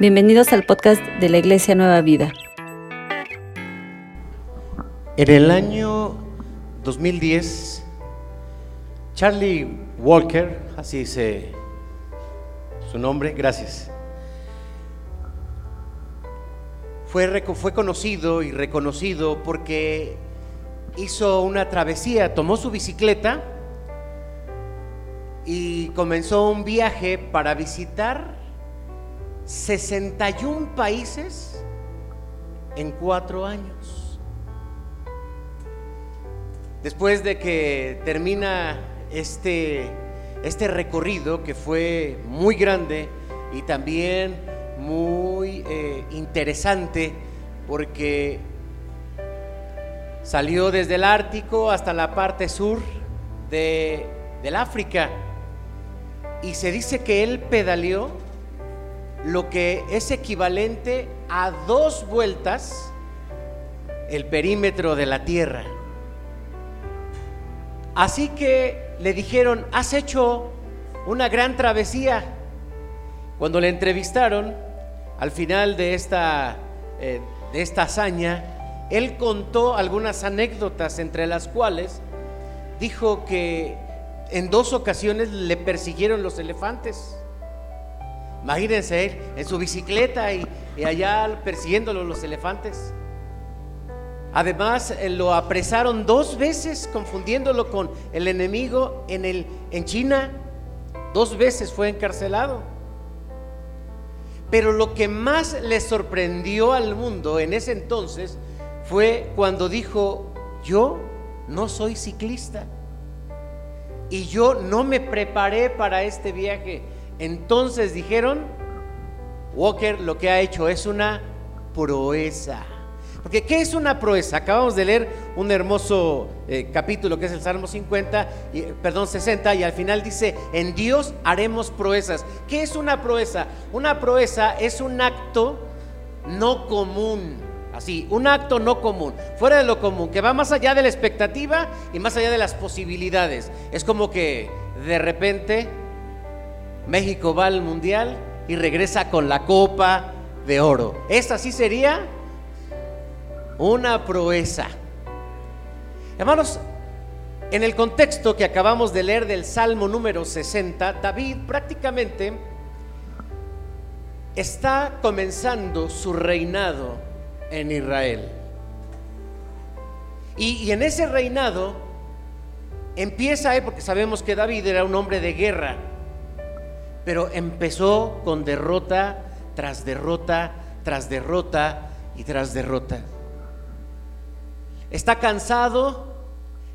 Bienvenidos al podcast de la Iglesia Nueva Vida. En el año 2010, Charlie Walker, así dice su nombre, gracias, fue, fue conocido y reconocido porque hizo una travesía, tomó su bicicleta y comenzó un viaje para visitar 61 países en cuatro años. Después de que termina este, este recorrido que fue muy grande y también muy eh, interesante porque salió desde el Ártico hasta la parte sur de, del África y se dice que él pedaleó lo que es equivalente a dos vueltas el perímetro de la tierra. Así que le dijeron, has hecho una gran travesía. Cuando le entrevistaron, al final de esta, eh, de esta hazaña, él contó algunas anécdotas, entre las cuales dijo que en dos ocasiones le persiguieron los elefantes. Imagínense él en su bicicleta y, allá persiguiéndolo los elefantes. Además, eh, lo apresaron dos veces, confundiéndolo con el enemigo en, el, en China. Dos veces fue encarcelado. Pero lo que más le sorprendió al mundo en ese entonces fue cuando dijo, yo no soy ciclista y yo no me preparé para este viaje. Entonces dijeron, Walker lo que ha hecho es una proeza. Porque ¿qué es una proeza? Acabamos de leer un hermoso eh, capítulo que es el Salmo 50, y, perdón, 60, y al final dice, en Dios haremos proezas. ¿Qué es una proeza? Una proeza es un acto no común. Así, un acto no común, fuera de lo común, que va más allá de la expectativa y más allá de las posibilidades. Es como que de repente México va al Mundial y regresa con la copa de oro. Esta sí sería una proeza. Hermanos, en el contexto que acabamos de leer del Salmo número 60, David prácticamente está comenzando su reinado en Israel. Y, en ese reinado empieza, eh, porque sabemos que David era un hombre de guerra, pero empezó con derrota tras derrota, tras derrota y tras derrota. Está cansado,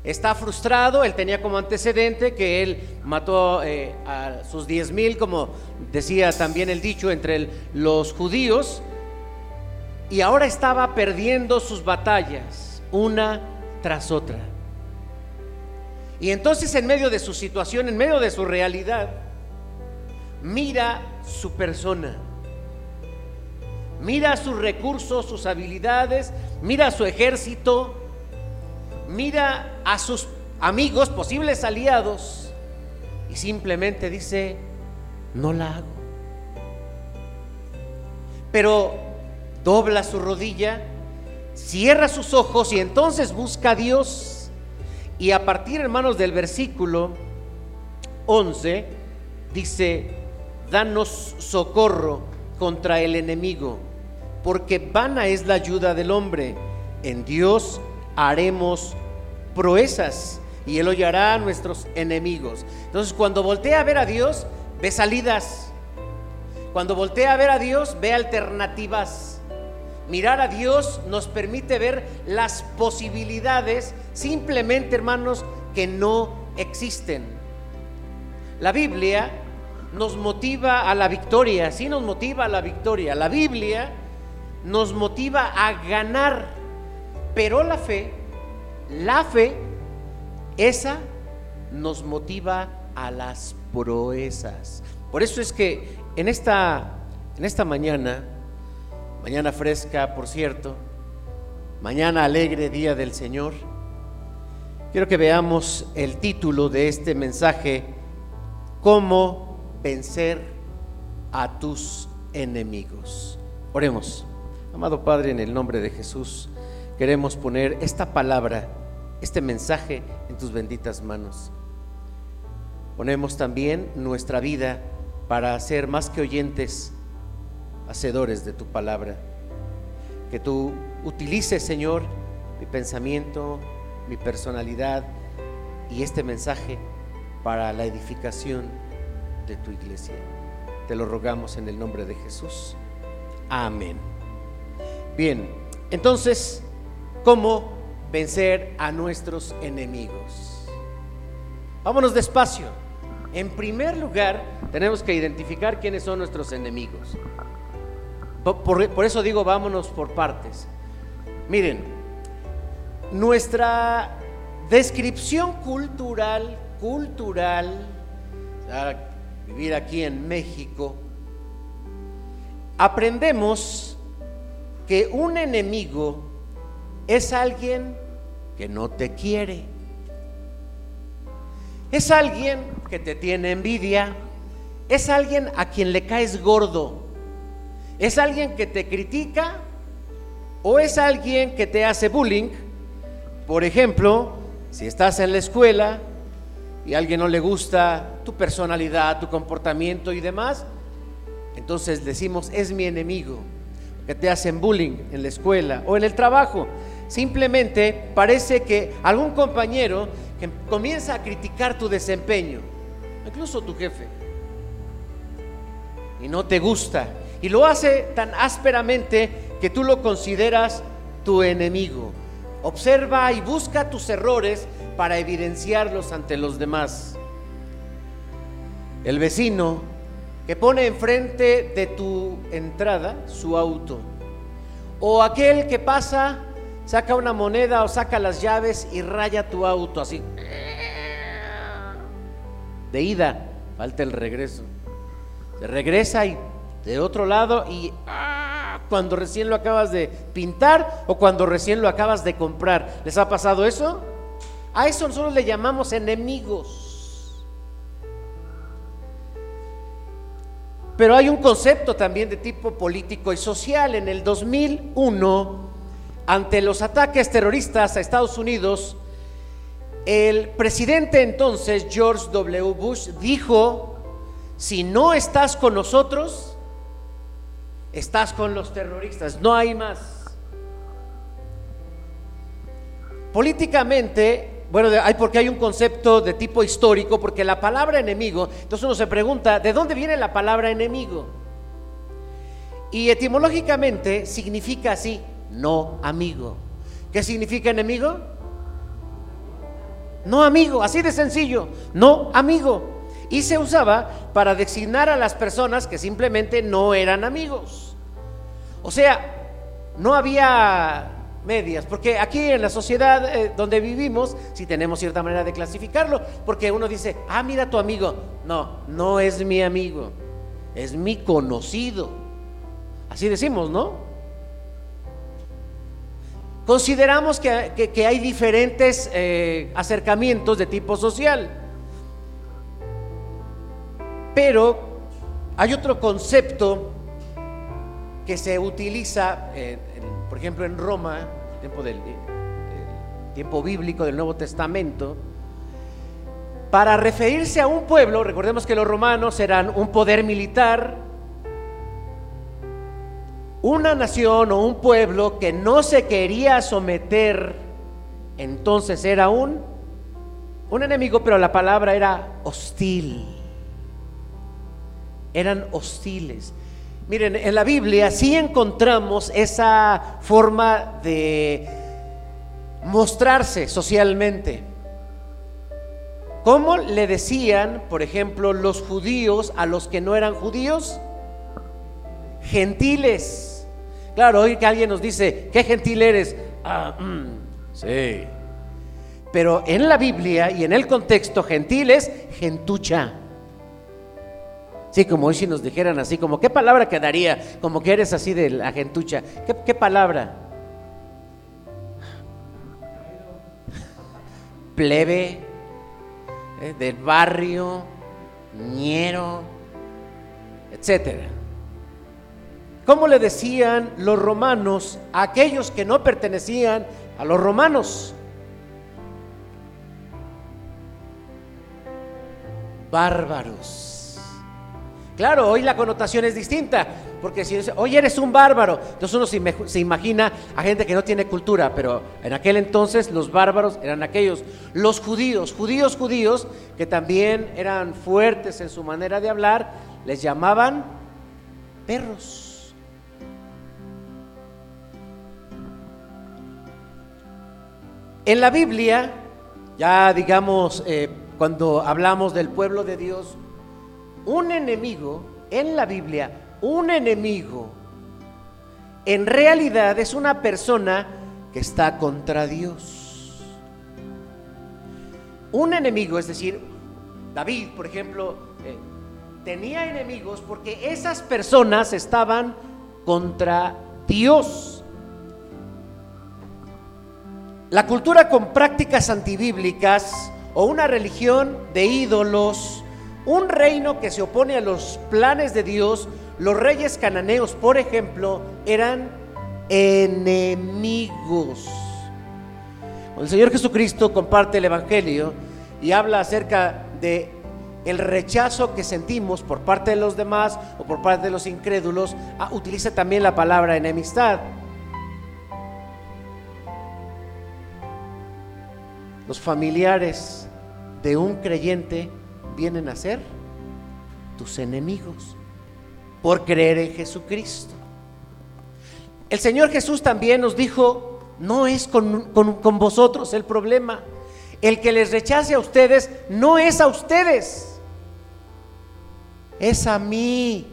está frustrado, él tenía como antecedente que él mató eh, a sus diez mil, como decía también el dicho, entre los judíos, y ahora estaba perdiendo sus batallas una tras otra. Y entonces en medio de su situación, en medio de su realidad, mira su persona, mira sus recursos, sus habilidades, mira su ejército, mira a sus amigos, posibles aliados, y simplemente dice, no la hago. Pero dobla su rodilla, cierra sus ojos y entonces busca a Dios. Y a partir, hermanos, del versículo 11, dice, danos socorro contra el enemigo, porque vana es la ayuda del hombre. En Dios haremos proezas y Él hollará a nuestros enemigos. Entonces, cuando voltea a ver a Dios, ve salidas. Cuando voltea a ver a Dios, ve alternativas. Mirar a Dios nos permite ver las posibilidades simplemente, hermanos, que no existen. La Biblia nos motiva a la victoria, sí nos motiva a la victoria. La Biblia nos motiva a ganar, pero la fe, la fe, esa nos motiva a las proezas. Por eso es que en esta, en esta mañana, mañana fresca, por cierto, mañana alegre, día del Señor, quiero que veamos el título de este mensaje, cómo vencer a tus enemigos. Oremos. Amado Padre, en el nombre de Jesús, queremos poner esta palabra, este mensaje en tus benditas manos. Ponemos también nuestra vida para ser más que oyentes, hacedores de tu palabra. Que tú utilices, Señor, mi pensamiento, mi personalidad y este mensaje para la edificación de tu iglesia. Te lo rogamos en el nombre de Jesús. Amén. Bien, entonces, ¿cómo vencer a nuestros enemigos? Vámonos despacio. En primer lugar, tenemos que identificar quiénes son nuestros enemigos. Por, eso digo, vámonos por partes. Miren, nuestra descripción cultural, cultural, vivir aquí en México, aprendemos que un enemigo es alguien que no te quiere. Es alguien que te tiene envidia. Es alguien a quien le caes gordo. Es alguien que te critica o es alguien que te hace bullying. Por ejemplo, si estás en la escuela y a alguien no le gusta tu personalidad, tu comportamiento y demás, entonces decimos, es mi enemigo que te hacen bullying en la escuela o en el trabajo. Simplemente parece que algún compañero que comienza a criticar tu desempeño, incluso tu jefe, y no te gusta, y lo hace tan ásperamente que tú lo consideras tu enemigo. Observa y busca tus errores para evidenciarlos ante los demás. El vecino que pone enfrente de tu entrada su auto. O aquel que pasa, saca una moneda o saca las llaves y raya tu auto así. De ida, falta el regreso. Se regresa y de otro lado y ah, cuando recién lo acabas de pintar o cuando recién lo acabas de comprar. ¿Les ha pasado eso? A eso nosotros le llamamos enemigos. Pero hay un concepto también de tipo político y social. En el 2001, ante los ataques terroristas a Estados Unidos, el presidente entonces, George W. Bush, dijo, si no estás con nosotros, estás con los terroristas, no hay más. Políticamente, bueno, hay porque hay un concepto de tipo histórico, porque la palabra enemigo, entonces uno se pregunta, ¿de dónde viene la palabra enemigo? Y etimológicamente significa así, no amigo. ¿Qué significa enemigo? No amigo, así de sencillo, no amigo. Y se usaba para designar a las personas que simplemente no eran amigos. O sea, no había medias, porque aquí en la sociedad eh, donde vivimos, si tenemos cierta manera de clasificarlo, porque uno dice, ah, mira tu amigo, no, no es mi amigo, es mi conocido. Así decimos, ¿no? Consideramos que, hay diferentes eh, acercamientos de tipo social, pero hay otro concepto que se utiliza por ejemplo, en Roma, tiempo del, tiempo bíblico del Nuevo Testamento, para referirse a un pueblo, recordemos que los romanos eran un poder militar, una nación o un pueblo que no se quería someter, entonces era un, un enemigo, pero la palabra era hostil. Eran hostiles. Miren, en la Biblia sí encontramos esa forma de mostrarse socialmente. ¿Cómo le decían, por ejemplo, los judíos a los que no eran judíos? Gentiles. Claro, hoy que alguien nos dice, ¿qué gentil eres? Ah, mm, sí. Pero en la Biblia y en el contexto, gentil es gentucha. Sí, como hoy si nos dijeran así, como qué palabra quedaría, como que eres así de la gentucha. ¿Qué, palabra? Plebe, eh, del barrio, ñero, etcétera. ¿Cómo le decían los romanos a aquellos que no pertenecían a los romanos? Bárbaros. Claro, hoy la connotación es distinta, porque si hoy eres un bárbaro, entonces uno se, imagina a gente que no tiene cultura, pero en aquel entonces los bárbaros eran aquellos, los judíos, judíos, judíos, que también eran fuertes en su manera de hablar, les llamaban perros. En la Biblia, ya digamos, eh, cuando hablamos del pueblo de Dios, un enemigo en la Biblia, un enemigo, en realidad es una persona que está contra Dios. Un enemigo, es decir, David, por ejemplo, eh, tenía enemigos porque esas personas estaban contra Dios. La cultura con prácticas antibíblicas o una religión de ídolos, un reino que se opone a los planes de Dios, los reyes cananeos, por ejemplo, eran enemigos. Cuando el Señor Jesucristo comparte el Evangelio y habla acerca de el rechazo que sentimos por parte de los demás o por parte de los incrédulos, ah, utiliza también la palabra enemistad. Los familiares de un creyente vienen a ser tus enemigos por creer en Jesucristo. El Señor Jesús también nos dijo, no es con, con vosotros el problema. El que les rechace a ustedes no es a ustedes es a mí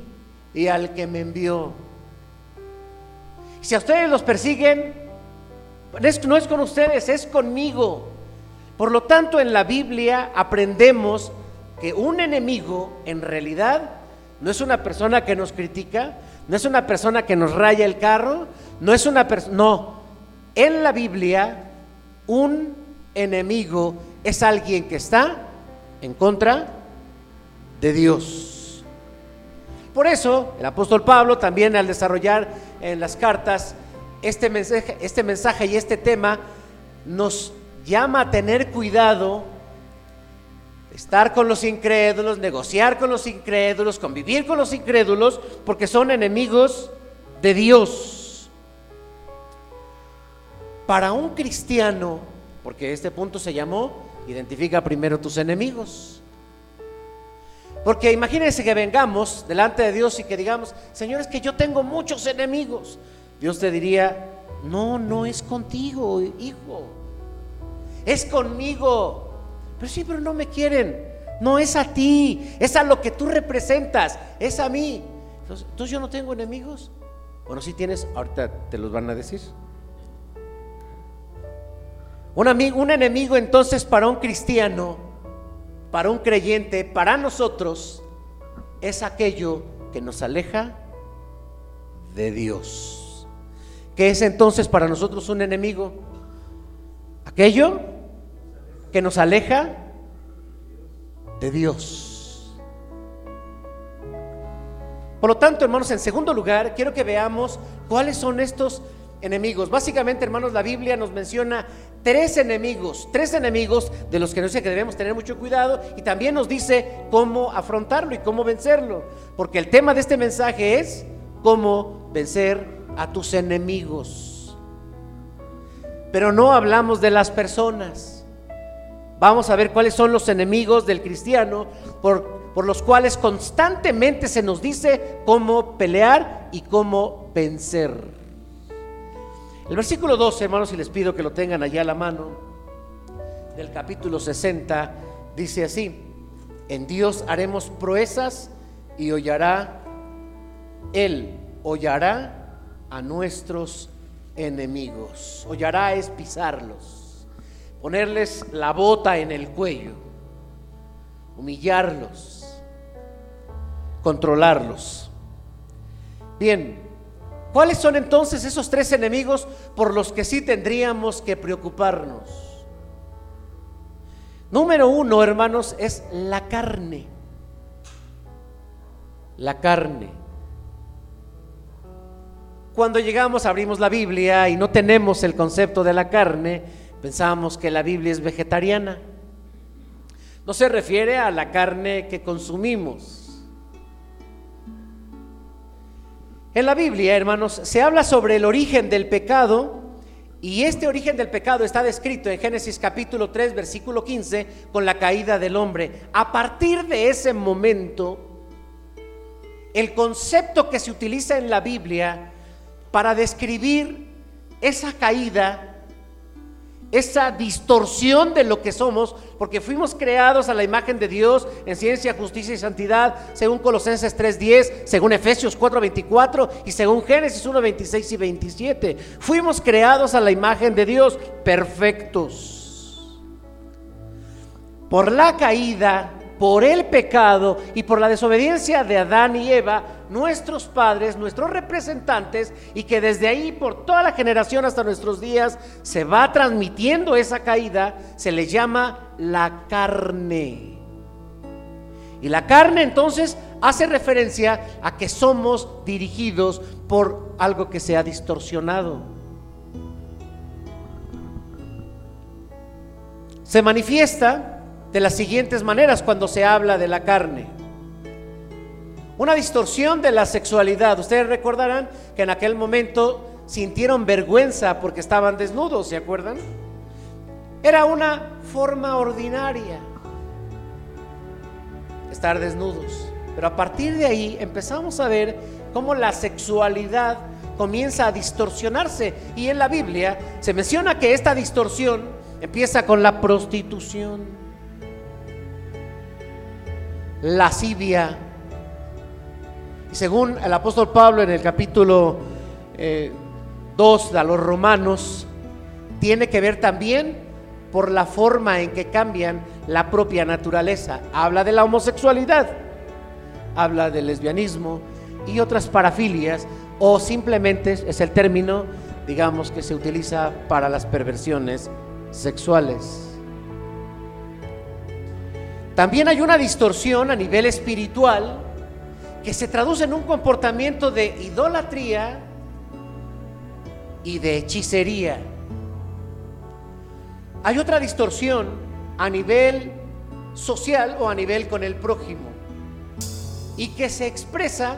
y al que me envió. Si a ustedes los persiguen, no es con ustedes, es conmigo. Por lo tanto, en la Biblia aprendemos que un enemigo en realidad no es una persona que nos critica, no es una persona que nos raya el carro, no es una persona, no. En la Biblia, un enemigo es alguien que está en contra de Dios. Por eso, el apóstol Pablo también al desarrollar en las cartas este mensaje, este mensaje y este tema, nos llama a tener cuidado, estar con los incrédulos, negociar con los incrédulos, convivir con los incrédulos, porque son enemigos de Dios. Para un cristiano, porque este punto se llamó, identifica primero tus enemigos. Porque imagínense que vengamos delante de Dios y que digamos, Señor, es que yo tengo muchos enemigos. Dios te diría, no, no es contigo, hijo. Es conmigo. Pero sí, pero no me quieren. No es a ti, es a lo que tú representas, es a mí. Entonces, yo no tengo enemigos. Bueno, si tienes, ahorita te los van a decir. Un, amigo, un enemigo entonces para un cristiano para un creyente, para nosotros, es aquello que nos aleja de Dios. ¿Qué es entonces para nosotros un enemigo? Aquello que nos aleja de Dios. Por lo tanto, hermanos, en segundo lugar, quiero que veamos cuáles son estos enemigos. Básicamente, hermanos, la Biblia nos menciona tres enemigos, tres enemigos de los que nos dice que debemos tener mucho cuidado y también nos dice cómo afrontarlo y cómo vencerlo. Porque el tema de este mensaje es cómo vencer a tus enemigos. Pero no hablamos de las personas. Vamos a ver cuáles son los enemigos del cristiano por, por los cuales constantemente se nos dice cómo pelear y cómo vencer. El versículo 12, hermanos, y les pido que lo tengan allá a la mano, del capítulo 60, dice así, en Dios haremos proezas y hollará, Él hollará a nuestros enemigos. Hollará es pisarlos, ponerles la bota en el cuello, humillarlos, controlarlos. Bien, ¿Cuáles son entonces esos tres enemigos por los que sí tendríamos que preocuparnos? Número uno, hermanos, es la carne. La carne. cuando llegamos, abrimos la Biblia y no tenemos el concepto de la carne, pensamos que la Biblia es vegetariana. No se refiere a la carne que consumimos. En la Biblia, hermanos, se habla sobre el origen del pecado y este origen del pecado está descrito en Génesis capítulo 3, versículo 15, con la caída del hombre. A partir de ese momento, el concepto que se utiliza en la Biblia para describir esa caída esa distorsión de lo que somos, porque fuimos creados a la imagen de Dios en ciencia, justicia y santidad, según Colosenses 3:10, según Efesios 4:24 y según Génesis 1:26 y 27. Fuimos creados a la imagen de Dios, perfectos. Por la caída por el pecado y por la desobediencia de Adán y Eva, nuestros padres, nuestros representantes, y que desde ahí por toda la generación hasta nuestros días se va transmitiendo esa caída, se le llama la carne. Y la carne entonces hace referencia a que somos dirigidos por algo que se ha distorsionado. Se manifiesta de las siguientes maneras cuando se habla de la carne. Una distorsión de la sexualidad. Ustedes recordarán que en aquel momento sintieron vergüenza porque estaban desnudos, ¿se acuerdan? Era una forma ordinaria estar desnudos. Pero a partir de ahí empezamos a ver cómo la sexualidad comienza a distorsionarse. Y en la Biblia se menciona que esta distorsión empieza con la prostitución lascivia. Y según el apóstol Pablo en el capítulo 2 eh, de los romanos, tiene que ver también por la forma en que cambian la propia naturaleza. Habla de la homosexualidad, habla del lesbianismo y otras parafilias, o simplemente es el término, digamos, que se utiliza para las perversiones sexuales. También hay una distorsión a nivel espiritual que se traduce en un comportamiento de idolatría y de hechicería. Hay otra distorsión a nivel social o a nivel con el prójimo y que se expresa,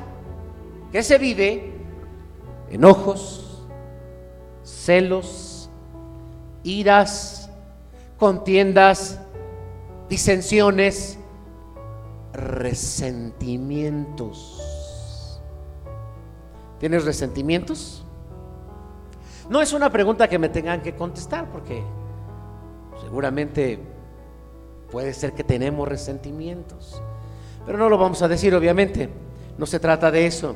que se vive, enojos, celos, iras, contiendas, disensiones, resentimientos. ¿Tienes resentimientos? No es una pregunta que me tengan que contestar porque seguramente puede ser que tenemos resentimientos, pero no lo vamos a decir obviamente, no se trata de eso.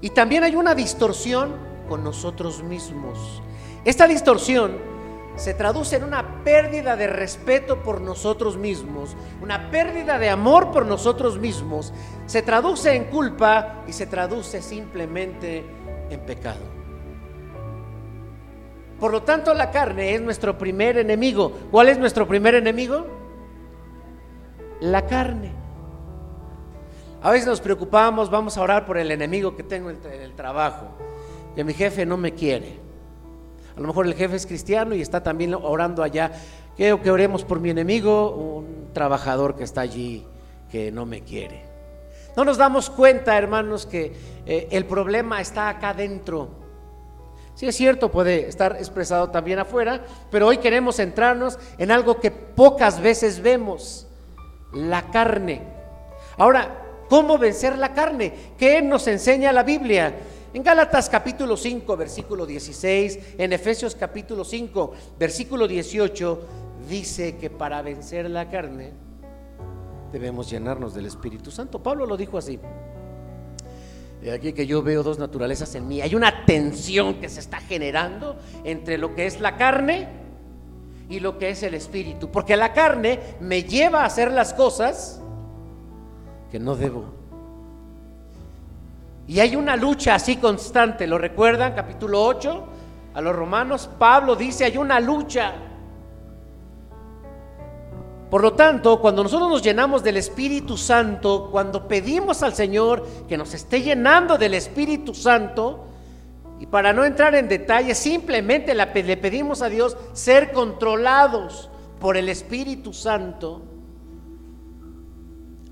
Y también hay una distorsión con nosotros mismos. Esta distorsión se traduce en una pérdida de respeto por nosotros mismos, una pérdida de amor por nosotros mismos, se traduce en culpa y se traduce simplemente en pecado. Por lo tanto, la carne es nuestro primer enemigo. ¿Cuál es nuestro primer enemigo? La carne. A veces nos preocupamos, vamos a orar por el enemigo que tengo en el trabajo, que mi jefe no me quiere a lo mejor el jefe es cristiano y está también orando allá. Quiero que oremos por mi enemigo, un trabajador que está allí que no me quiere. No nos damos cuenta, hermanos, que eh, el problema está acá adentro. Sí es cierto, puede estar expresado también afuera, pero hoy queremos centrarnos en algo que pocas veces vemos, la carne. Ahora, ¿cómo vencer la carne? ¿Qué nos enseña la Biblia? En Gálatas capítulo 5, versículo 16, en Efesios capítulo 5, versículo 18, dice que para vencer la carne debemos llenarnos del Espíritu Santo. Pablo lo dijo así. Aquí que yo veo dos naturalezas en mí. Hay una tensión que se está generando entre lo que es la carne y lo que es el espíritu. Porque la carne me lleva a hacer las cosas que no debo. Y hay una lucha así constante, ¿lo recuerdan? Capítulo 8, a los romanos, Pablo dice, hay una lucha. Por lo tanto, cuando nosotros nos llenamos del Espíritu Santo, cuando pedimos al Señor que nos esté llenando del Espíritu Santo, Y para no entrar en detalle, simplemente le pedimos a Dios ser controlados por el Espíritu Santo.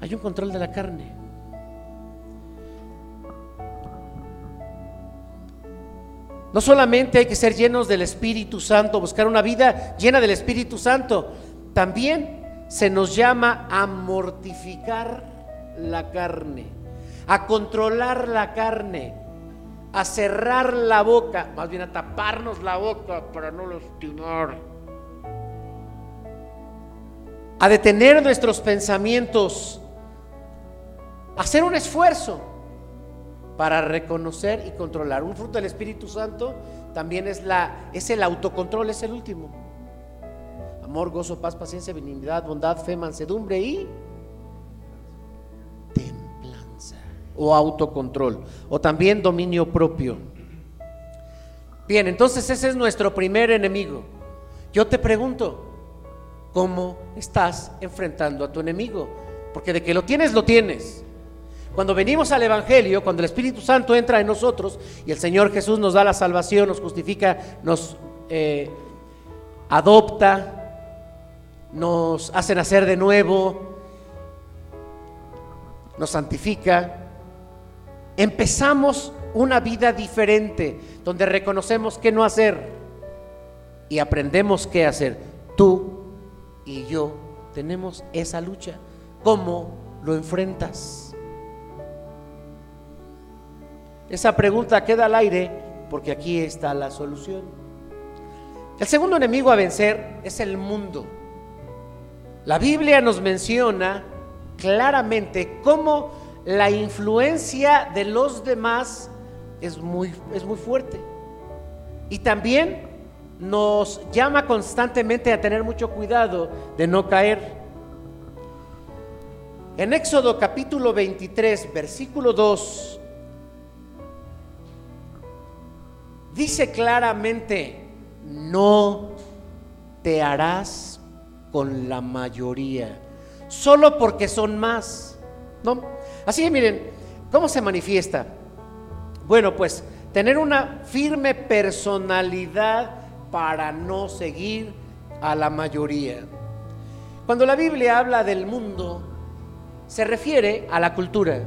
Hay un control de la carne. No solamente hay que ser llenos del Espíritu Santo, buscar una vida llena del Espíritu Santo, también se nos llama a mortificar la carne, a controlar la carne, a cerrar la boca, más bien a taparnos la boca para no lastimar, a detener nuestros pensamientos, a hacer un esfuerzo para reconocer y controlar. Un fruto del Espíritu Santo también es, la, es el autocontrol, es el último. Amor, gozo, paz, paciencia, benignidad, bondad, fe, mansedumbre y templanza o autocontrol o también dominio propio. Bien, entonces ese es nuestro primer enemigo. Yo te pregunto, ¿cómo estás enfrentando a tu enemigo? Porque de que lo tienes, lo tienes. Cuando venimos al Evangelio, cuando el Espíritu Santo entra en nosotros y el Señor Jesús nos da la salvación, nos justifica, nos eh, adopta, nos hace nacer de nuevo, nos santifica, empezamos una vida diferente, donde reconocemos qué no hacer y aprendemos qué hacer. Tú y yo tenemos esa lucha. ¿Cómo lo enfrentas? Esa pregunta queda al aire porque aquí está la solución. El segundo enemigo a vencer es el mundo. La Biblia nos menciona claramente cómo la influencia de los demás es muy, es muy fuerte. Y también nos llama constantemente a tener mucho cuidado de no caer. En Éxodo capítulo 23, versículo 2, dice claramente, no te harás con la mayoría, solo porque son más. ¿No? Así que miren, ¿cómo se manifiesta? Bueno, pues tener una firme personalidad para no seguir a la mayoría. Cuando la Biblia habla del mundo, se refiere a la cultura,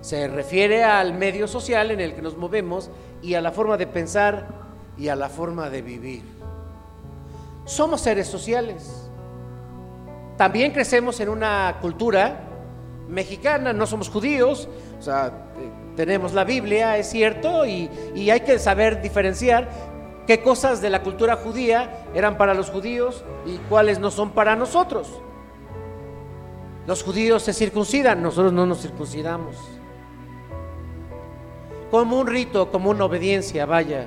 se refiere al medio social en el que nos movemos y a la forma de pensar y a la forma de vivir. Somos seres sociales. También crecemos en una cultura mexicana, no somos judíos, o sea, eh, tenemos la Biblia, es cierto, y, y hay que saber diferenciar qué cosas de la cultura judía eran para los judíos y cuáles no son para nosotros. Los judíos se circuncidan, nosotros no nos circuncidamos como un rito, como una obediencia, vaya.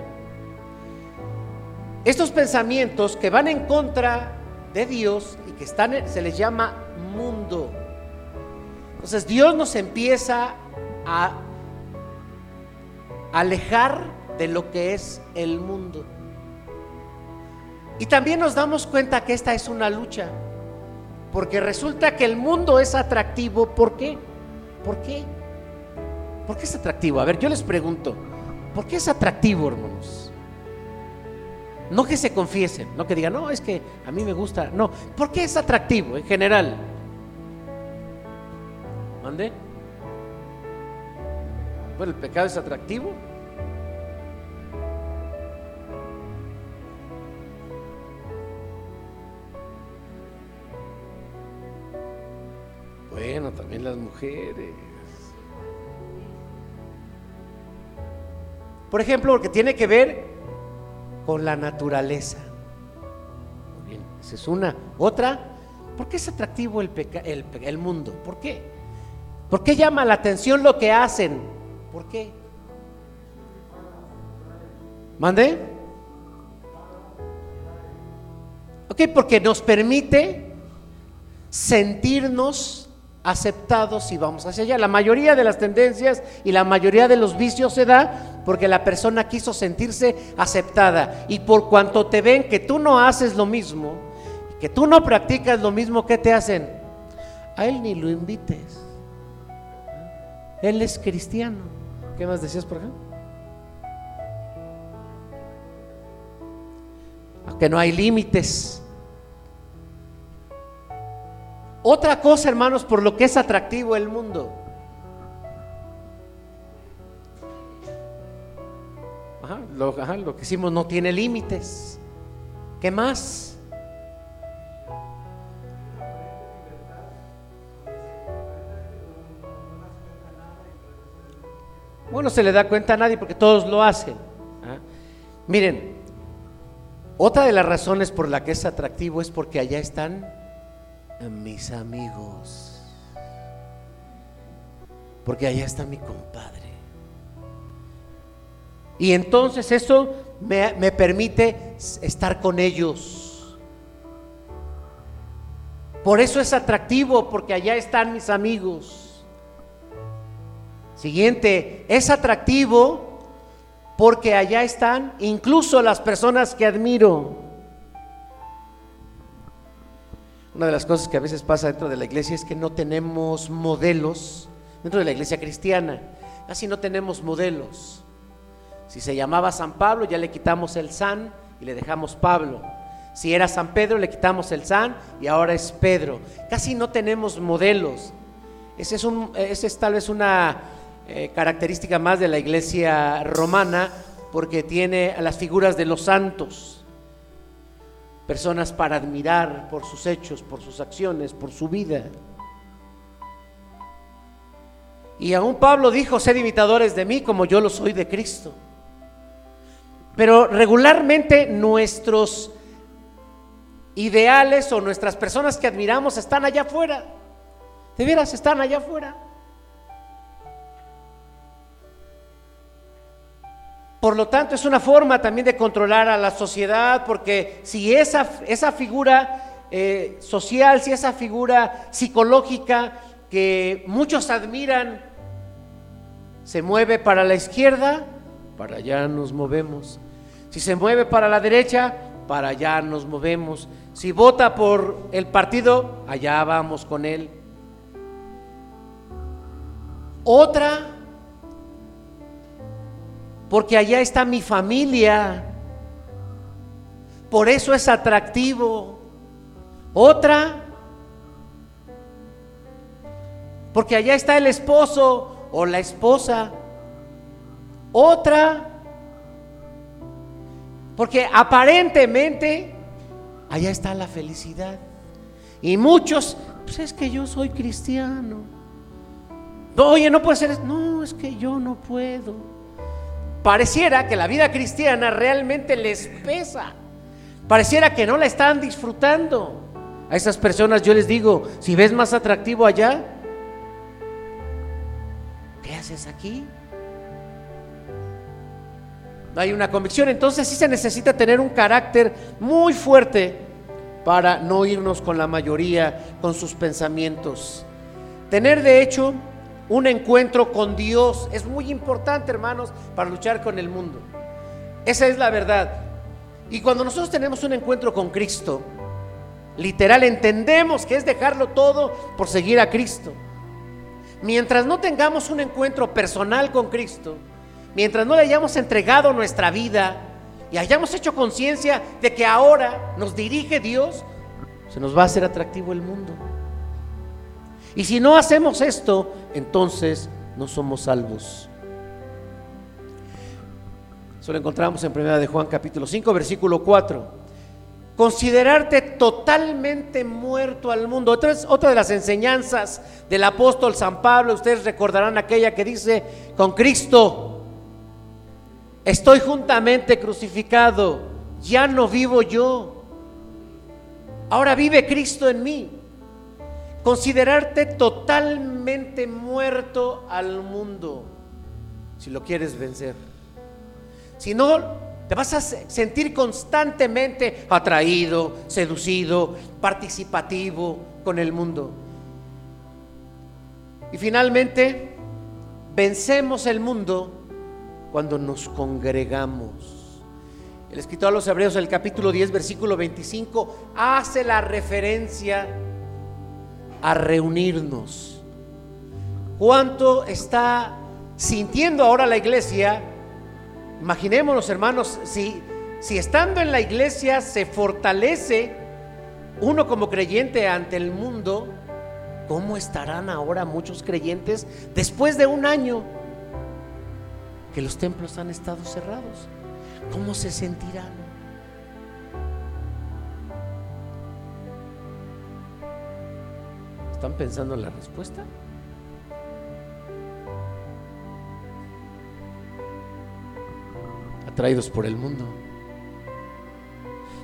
Estos pensamientos que van en contra de Dios y que están, se les llama mundo. Entonces Dios nos empieza a alejar de lo que es el mundo. Y también nos damos cuenta que esta es una lucha, porque resulta que el mundo es atractivo. ¿Por qué? ¿Por qué? ¿Por qué es atractivo? A ver, yo les pregunto, ¿por qué es atractivo, hermanos? No que se confiesen, no que digan, no, es que a mí me gusta. No, ¿por qué es atractivo en general? ¿Mande? Bueno, el pecado es atractivo. Bueno, también las mujeres. Por ejemplo, porque tiene que ver con la naturaleza. Muy bien, esa es una. Otra, ¿por qué es atractivo el, el, mundo? ¿Por qué? ¿Por qué llama la atención lo que hacen? ¿Por qué? ¿Mande? Ok, porque nos permite sentirnos aceptados y vamos hacia allá. La mayoría de las tendencias y la mayoría de los vicios se da porque la persona quiso sentirse aceptada. Y por cuanto te ven que tú no haces lo mismo, que tú no practicas lo mismo que te hacen, a él ni lo invites. Él es cristiano. ¿Qué más decías por acá? Que no hay límites. Otra cosa, hermanos, por lo que es atractivo el mundo lo, que hicimos no tiene límites. ¿Qué más? Bueno, se le da cuenta a nadie porque todos lo hacen. ¿ah? Miren, otra de las razones por la que es atractivo es porque allá están mis amigos. Porque allá está mi compadre. Y entonces eso me, me permite estar con ellos. Por eso es atractivo, porque allá están mis amigos. Siguiente, es atractivo porque allá están incluso las personas que admiro. Una de las cosas que a veces pasa dentro de la iglesia es que no tenemos modelos, dentro de la iglesia cristiana, casi no tenemos modelos. Si se llamaba San Pablo, ya le quitamos el San y le dejamos Pablo. Si era San Pedro, le quitamos el San y ahora es Pedro. Casi no tenemos modelos. Ese es, es tal vez una eh, característica más de la iglesia romana porque tiene a las figuras de los santos, personas para admirar por sus hechos, por sus acciones, por su vida. Y aún Pablo dijo, sed imitadores de mí como yo lo soy de Cristo. Pero regularmente nuestros ideales o nuestras personas que admiramos están allá afuera. De veras, están allá afuera. Por lo tanto, es una forma también de controlar a la sociedad, porque si esa, esa figura eh, social, si esa figura psicológica que muchos admiran se mueve para la izquierda, para allá nos movemos. Si se mueve para la derecha, para allá nos movemos. Si vota por el partido, allá vamos con él. Otra porque allá está mi familia. Por eso es atractivo. Otra, porque allá está el esposo o la esposa. Otra, porque aparentemente allá está la felicidad. Y muchos, pues es que yo soy cristiano. Oye, no puede ser, no, es que yo no puedo. Pareciera que la vida cristiana realmente les pesa. Pareciera que no la están disfrutando. A esas personas yo les digo, si ves más atractivo allá, ¿qué haces aquí? Hay una convicción, entonces sí se necesita tener un carácter muy fuerte para no irnos con la mayoría, con sus pensamientos. Tener de hecho un encuentro con Dios es muy importante, hermanos, para luchar con el mundo. Esa es la verdad. Y cuando nosotros tenemos un encuentro con Cristo, literal entendemos que es dejarlo todo por seguir a Cristo. Mientras no tengamos un encuentro personal con Cristo, mientras no le hayamos entregado nuestra vida y hayamos hecho conciencia de que ahora nos dirige Dios, se nos va a hacer atractivo el mundo. Y si no hacemos esto, entonces no somos salvos. Eso lo encontramos en 1 de Juan capítulo 5, versículo 4. Considerarte totalmente muerto al mundo. Otra, otra de las enseñanzas del apóstol San Pablo, ustedes recordarán aquella que dice, con Cristo estoy juntamente crucificado, ya no vivo yo, ahora vive Cristo en mí. Considerarte totalmente muerto al mundo si lo quieres vencer. Si no, te vas a sentir constantemente atraído, seducido, participativo con el mundo. Y finalmente, vencemos el mundo cuando nos congregamos. El escritor a los Hebreos, el capítulo 10, versículo 25, hace la referencia a reunirnos. ¿Cuánto está sintiendo ahora la iglesia? Imaginémonos, hermanos, si si estando en la iglesia se fortalece uno como creyente ante el mundo, ¿cómo estarán ahora muchos creyentes después de un año que los templos han estado cerrados? ¿Cómo se sentirán? ¿Están pensando en la respuesta? Atraídos por el mundo.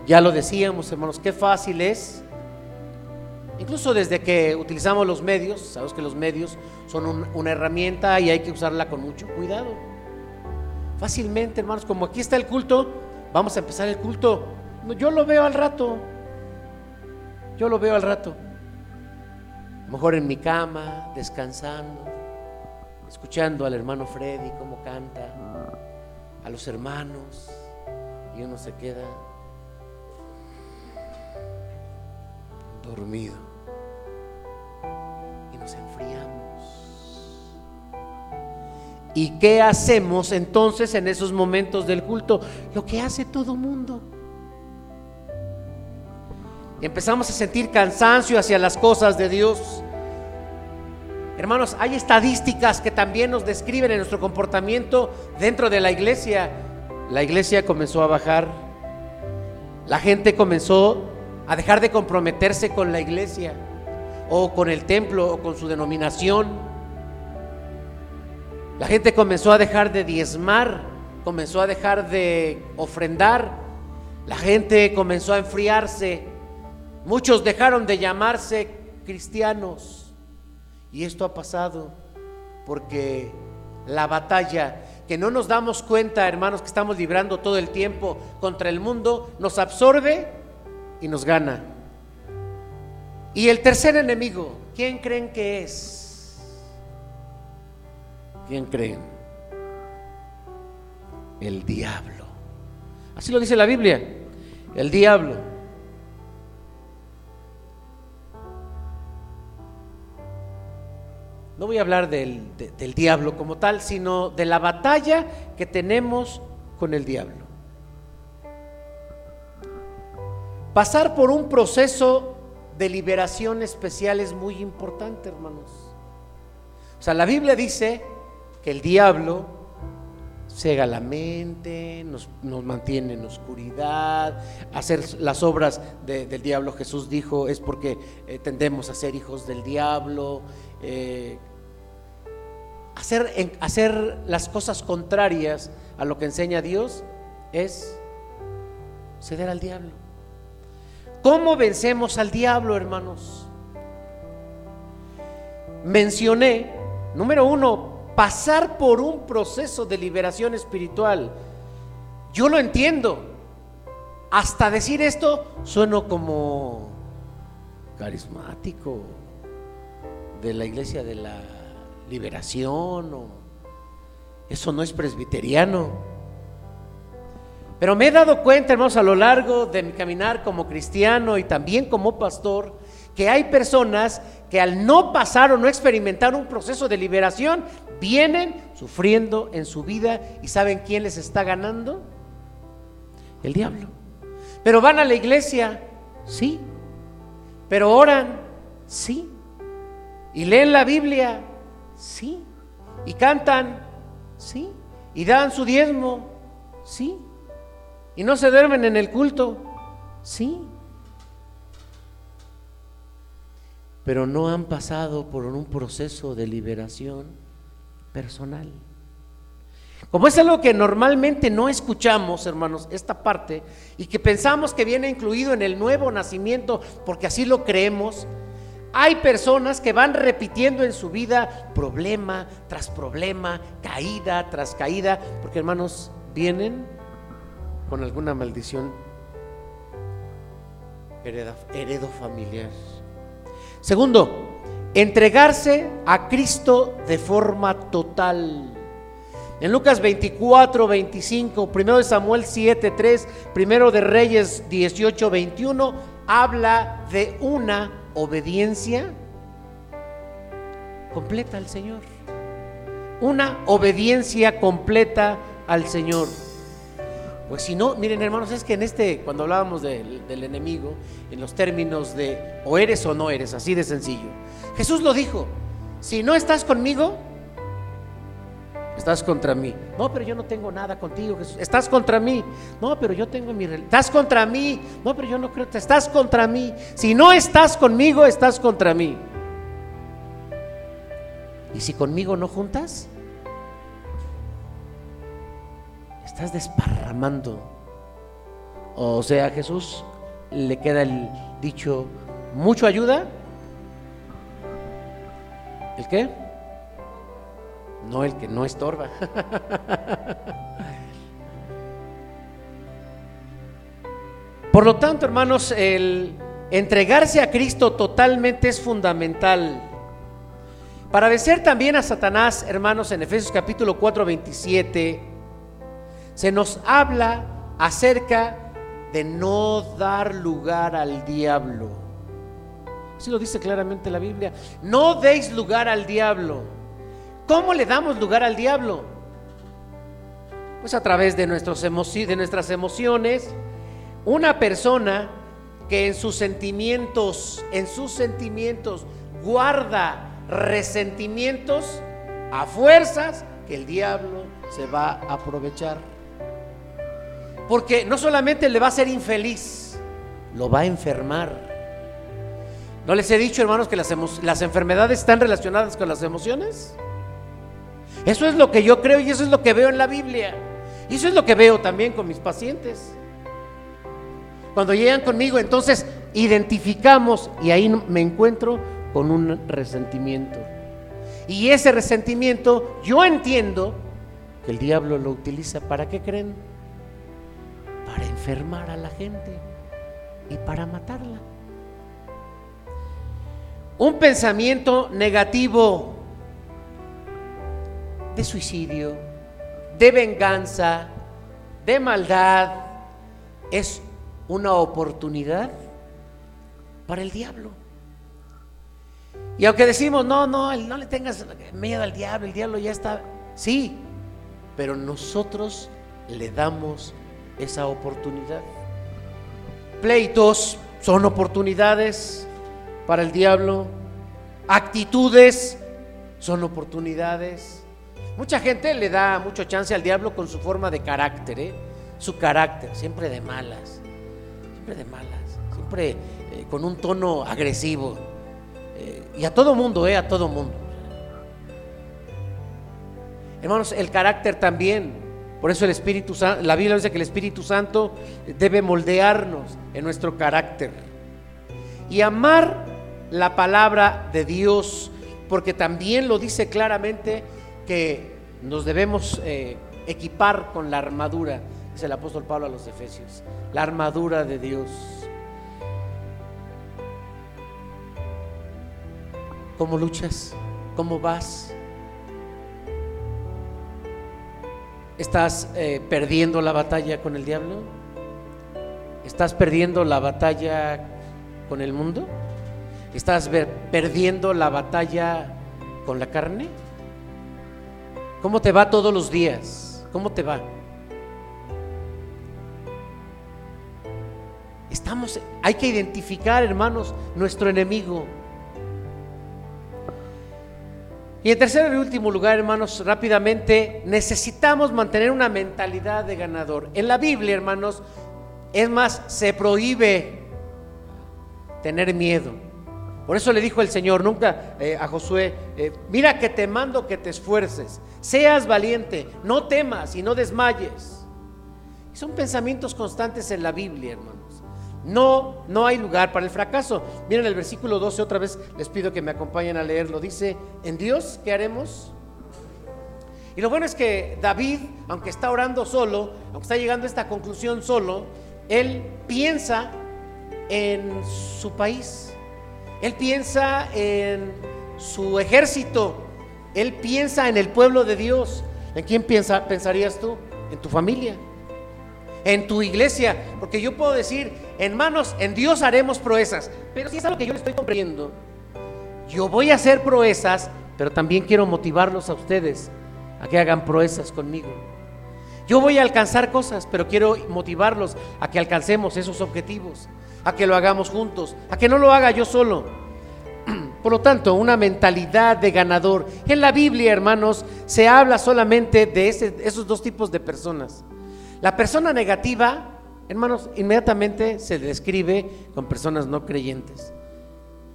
Ya lo decíamos, hermanos, qué fácil es. Incluso desde que utilizamos los medios, sabes que los medios son una herramienta y hay que usarla con mucho cuidado. Fácilmente, hermanos, como aquí está el culto, vamos a empezar el culto. Yo lo veo al rato. Yo lo veo al rato mejor en mi cama, descansando, escuchando al hermano Freddy cómo canta, a los hermanos, y uno se queda dormido y nos enfriamos. ¿Y qué hacemos entonces en esos momentos del culto? Lo que hace todo mundo empezamos a sentir cansancio hacia las cosas de Dios. Hermanos, hay estadísticas que también nos describen en nuestro comportamiento dentro de la iglesia. La iglesia comenzó a bajar. La gente comenzó a dejar de comprometerse con la iglesia o con el templo o con su denominación. La gente comenzó a dejar de diezmar, comenzó a dejar de ofrendar. La gente comenzó a enfriarse Muchos dejaron de llamarse cristianos. Y esto ha pasado porque la batalla que no nos damos cuenta, hermanos, que estamos librando todo el tiempo contra el mundo, nos absorbe y nos gana. Y el tercer enemigo, ¿quién creen que es? ¿Quién creen? El diablo. Así lo dice la Biblia, el diablo. no voy a hablar del, del, diablo como tal, sino de la batalla que tenemos con el diablo. Pasar por un proceso de liberación especial es muy importante, hermanos. O sea, la Biblia dice el diablo cega la mente, nos, mantiene en oscuridad, hacer las obras del diablo, Jesús dijo, es porque eh, tendemos a ser hijos del diablo, eh, hacer, hacer las cosas contrarias a lo que enseña Dios es ceder al diablo. ¿Cómo vencemos al diablo, hermanos? Mencioné, número uno, pasar por un proceso de liberación espiritual. Yo lo entiendo. Hasta decir esto sueno como carismático de la iglesia de la liberación o eso no es presbiteriano. Pero me he dado cuenta, hermanos, a lo largo de mi caminar como cristiano y también como pastor, que hay personas que al no pasar o no experimentar un proceso de liberación, vienen sufriendo en su vida y ¿saben quién les está ganando? El diablo. Pero van a la iglesia, sí. Pero oran, sí. Y leen la Biblia, Sí. ¿Y cantan? Sí. ¿Y dan su diezmo? Sí. ¿Y no se duermen en el culto? Sí. Pero no han pasado por un proceso de liberación personal. Como es algo que normalmente no escuchamos, hermanos, esta parte, y que pensamos que viene incluido en el nuevo nacimiento, porque así lo creemos, hay personas que van repitiendo en su vida problema tras problema, caída tras caída, porque hermanos, vienen con alguna maldición heredo familiar. Segundo, entregarse a Cristo de forma total. En Lucas 24, 25, primero de Samuel 7, 3, primero de Reyes 18, 21, habla de una obediencia completa al Señor. Una obediencia completa al Señor. Pues si no, miren hermanos, es que en este, cuando hablábamos del, del enemigo, en los términos de o eres o no eres, así de sencillo, Jesús lo dijo, si no estás conmigo, estás contra mí. No, pero yo no tengo nada contigo, Jesús. Estás contra mí. No, pero yo tengo mi Estás contra mí. No, pero yo no creo. Estás contra mí. Si no estás conmigo, estás contra mí. Y si conmigo no juntas, estás desparramando. O sea, a Jesús le queda el dicho, mucho ayuda. ¿El qué? No el que no estorba. Por lo tanto, hermanos, el entregarse a Cristo totalmente es fundamental. Para vencer también a Satanás, hermanos, en Efesios capítulo 4, 27, se nos habla acerca de no dar lugar al diablo. Así lo dice claramente la Biblia. No deis lugar al diablo. ¿Cómo le damos lugar al diablo? Pues a través de, nuestros de nuestras emociones. Una persona que en sus sentimientos, en sus sentimientos guarda resentimientos a fuerzas que el diablo se va a aprovechar. Porque no solamente le va a hacer infeliz, lo va a enfermar. ¿No les he dicho, hermanos, que las, las enfermedades están relacionadas con las emociones? Eso es lo que yo creo y eso es lo que veo en la Biblia. Y eso es lo que veo también con mis pacientes. Cuando llegan conmigo, entonces identificamos y ahí me encuentro con un resentimiento. Y ese resentimiento yo entiendo que el diablo lo utiliza para qué creen? Enfermar a la gente y para matarla. Un pensamiento negativo de suicidio, de venganza, de maldad, es una oportunidad para el diablo. Y aunque decimos, no, no, no le tengas miedo al diablo, el diablo ya está, sí, pero nosotros le damos esa oportunidad. Pleitos son oportunidades para el diablo, actitudes son oportunidades. Mucha gente le da mucho chance al diablo con su forma de carácter, ¿eh? su carácter, siempre de malas, siempre de malas, siempre eh, con un tono agresivo. Eh, y a todo mundo, ¿eh? a todo mundo. Hermanos, el carácter también. Por eso el Espíritu Santo, la Biblia dice que el Espíritu Santo debe moldearnos en nuestro carácter. Y amar la palabra de Dios, porque también lo dice claramente que nos debemos eh, equipar con la armadura, dice el apóstol Pablo a los Efesios, la armadura de Dios. ¿Cómo luchas? ¿Cómo vas? ¿Estás eh, perdiendo la batalla con el diablo? ¿Estás perdiendo la batalla con el mundo? ¿Estás perdiendo la batalla con la carne? ¿Cómo te va todos los días? ¿Cómo te va? Estamos, hay que identificar, hermanos, nuestro enemigo. Y en tercer y último lugar, hermanos, rápidamente, necesitamos mantener una mentalidad de ganador. En la Biblia, hermanos, es más, se prohíbe tener miedo. Por eso le dijo el Señor nunca eh, a Josué, eh, mira que te mando que te esfuerces, seas valiente, no temas y no desmayes. son pensamientos constantes en la Biblia, hermanos. No, no hay lugar para el fracaso. Miren el versículo 12, otra vez les pido que me acompañen a leerlo. Dice, en Dios, ¿qué haremos? Y lo bueno es que David, aunque está orando solo, aunque está llegando a esta conclusión solo, él piensa en su país él piensa en su ejército. Él piensa en el pueblo de Dios. ¿En quién piensa, pensarías tú? En tu familia. En tu iglesia. Porque yo puedo decir, hermanos, en Dios haremos proezas. Pero si es algo que yo estoy comprendiendo, yo voy a hacer proezas, pero también quiero motivarlos a ustedes a que hagan proezas conmigo. Yo voy a alcanzar cosas, pero quiero motivarlos a que alcancemos esos objetivos, a que lo hagamos juntos, a que no lo haga yo solo. Por lo tanto, una mentalidad de ganador. En la Biblia, hermanos, se habla solamente de esos dos tipos de personas. La persona negativa, hermanos, inmediatamente se describe con personas no creyentes.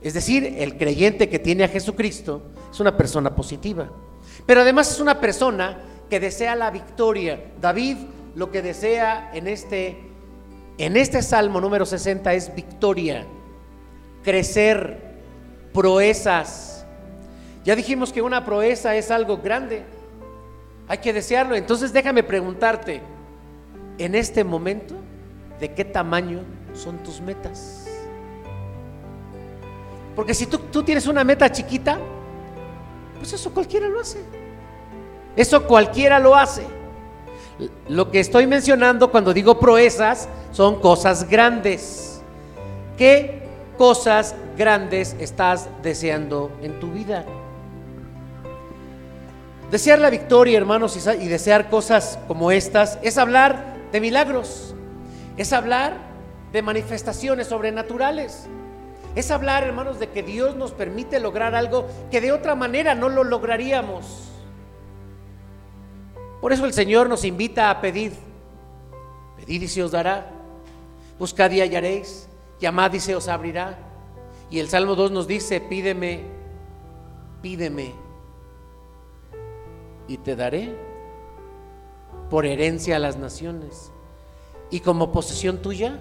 Es decir, el creyente que tiene a Jesucristo es una persona positiva. Pero además es una persona que desea la victoria. David lo que desea en este, en este Salmo número 60 es victoria, crecer, proezas. Ya dijimos que una proeza es algo grande. Hay que desearlo. Entonces déjame preguntarte, en este momento, ¿de qué tamaño son tus metas? Porque si tú, tú tienes una meta chiquita, pues eso cualquiera lo hace. Eso cualquiera lo hace. Lo que estoy mencionando cuando digo proezas son cosas grandes. ¿Qué cosas grandes estás deseando en tu vida? Desear la victoria, hermanos, y desear cosas como estas es hablar de milagros, es hablar de manifestaciones sobrenaturales, es hablar, hermanos, de que Dios nos permite lograr algo que de otra manera no lo lograríamos. Por eso el Señor nos invita a pedir. Pedid y se os dará. Buscad y hallaréis. Llamad y se os abrirá. Y el Salmo 2 nos dice, pídeme, pídeme y te daré por herencia a las naciones y como posesión tuya.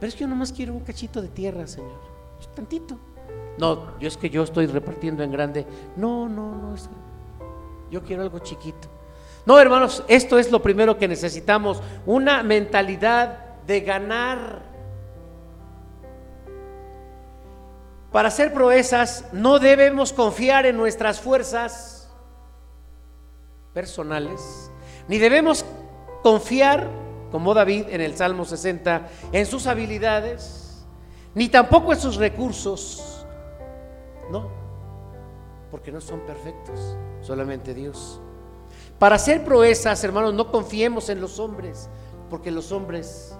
Pero es que yo nomás quiero un cachito de tierra, Señor. Tantito. No, yo es que yo estoy repartiendo en grande. No, no, no. Es yo quiero algo chiquito. No, hermanos, esto es lo primero que necesitamos, una mentalidad de ganar. Para hacer proezas no debemos confiar en nuestras fuerzas personales, ni debemos confiar, como David en el Salmo 60, en sus habilidades, ni tampoco en sus recursos. No, porque no son perfectos, solamente Dios. Para hacer proezas, hermanos, no confiemos en los hombres, porque los hombres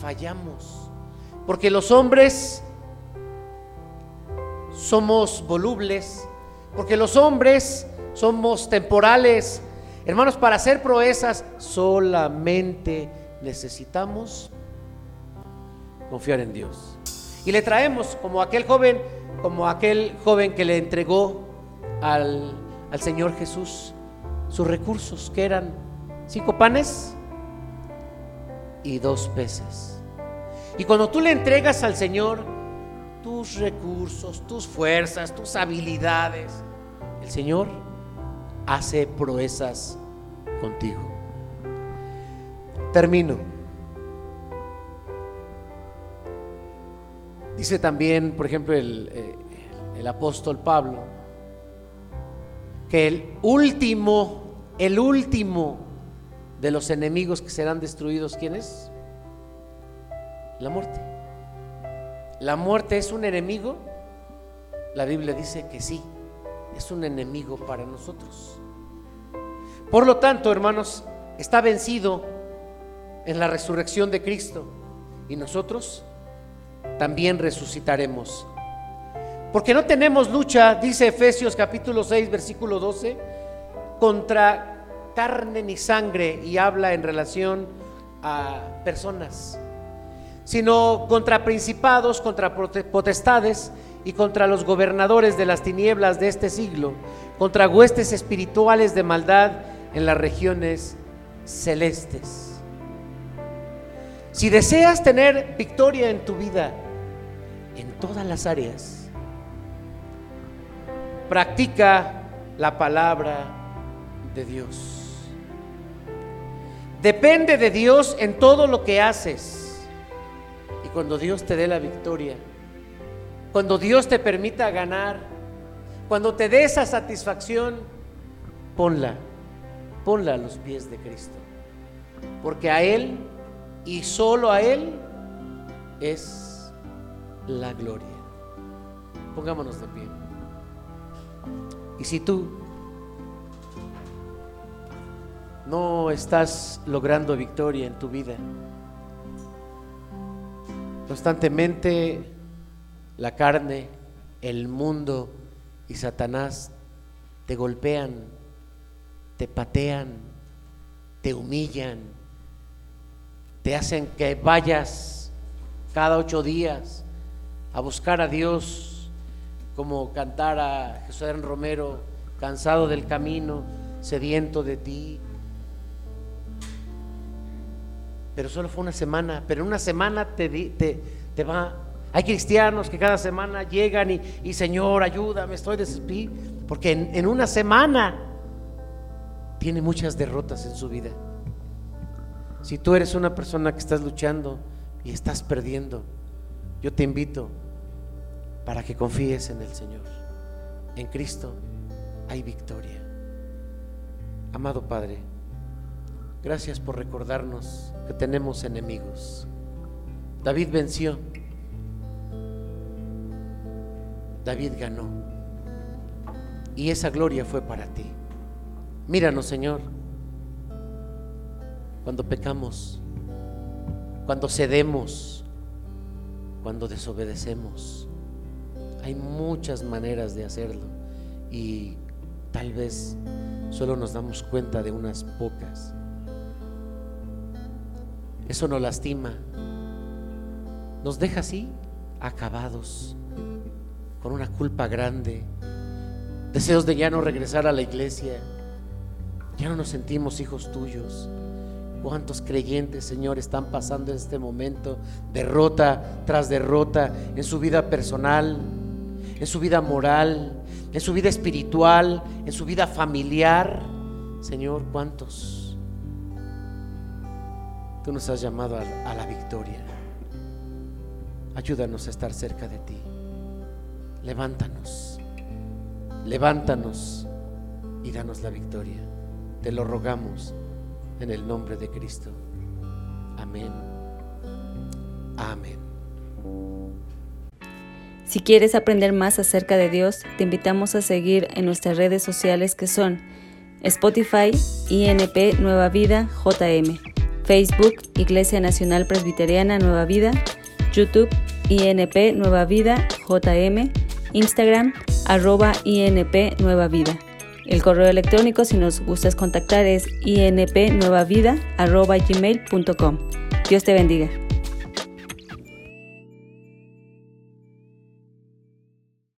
fallamos, porque los hombres somos volubles, porque los hombres somos temporales. Hermanos, para hacer proezas solamente necesitamos confiar en Dios. Y le traemos como aquel joven como aquel joven que le entregó al, Señor Jesús sus recursos, que eran cinco panes y dos peces. Y cuando tú le entregas al Señor tus recursos, tus fuerzas, tus habilidades, el Señor hace proezas contigo. Termino. Dice también, por ejemplo, eh, el, apóstol Pablo, que el último, el último de los enemigos que serán destruidos, ¿quién es? La muerte. ¿La muerte es un enemigo? La Biblia dice que sí, es un enemigo para nosotros. Por lo tanto, hermanos, está vencido en la resurrección de Cristo y nosotros también resucitaremos. Porque no tenemos lucha, dice Efesios capítulo 6, versículo 12, contra carne ni sangre y habla en relación a personas, sino contra principados, contra potestades y contra los gobernadores de las tinieblas de este siglo, contra huestes espirituales de maldad en las regiones celestes. Si deseas tener victoria en tu vida, en todas las áreas, practica la palabra de Dios. Depende de Dios en todo lo que haces. Y cuando Dios te dé la victoria, cuando Dios te permita ganar, cuando te dé esa satisfacción, ponla, ponla a los pies de Cristo. Porque a Él y solo a Él es la gloria. Pongámonos de pie. Y si tú no estás logrando victoria en tu vida. Constantemente la carne, el mundo y Satanás te golpean, te patean, te humillan, te hacen que vayas cada ocho días a buscar a Dios, como cantara Jesús Romero, cansado del camino, sediento de ti. Pero solo fue una semana, pero en una semana te, te, te va hay cristianos que cada semana llegan y, Señor, ayúdame, estoy desesperado. Porque en, una semana tiene muchas derrotas en su vida. Si tú eres una persona que estás luchando y estás perdiendo, yo te invito para que confíes en el Señor. En Cristo hay victoria. Amado Padre, gracias por recordarnos que tenemos enemigos. David venció David ganó. Y esa gloria fue para ti. Míranos, Señor, cuando pecamos, cuando cedemos, cuando desobedecemos. Hay muchas maneras de hacerlo y tal vez solo nos damos cuenta de unas pocas. Eso nos lastima, nos deja así, acabados con una culpa grande, deseos de ya no regresar a la iglesia, ya no nos sentimos hijos tuyos. ¿Cuántos creyentes, Señor, están pasando en este momento derrota tras derrota en su vida personal, en su vida moral, en su vida espiritual, en su vida familiar? Señor, ¿cuántos? Tú nos has llamado a, a la victoria. Ayúdanos a estar cerca de ti levántanos, levántanos y danos la victoria. Te lo rogamos en el nombre de Cristo. Amén. Amén. Si quieres aprender más acerca de Dios, te invitamos a seguir en nuestras redes sociales que son Spotify, INP Nueva Vida, JM, Facebook, Iglesia Nacional Presbiteriana Nueva Vida, YouTube, INP Nueva Vida, JM, Instagram, arroba INP Nueva Vida. El correo electrónico, si nos gustas contactar, es inpnuevavida, arroba gmail.com. Dios te bendiga.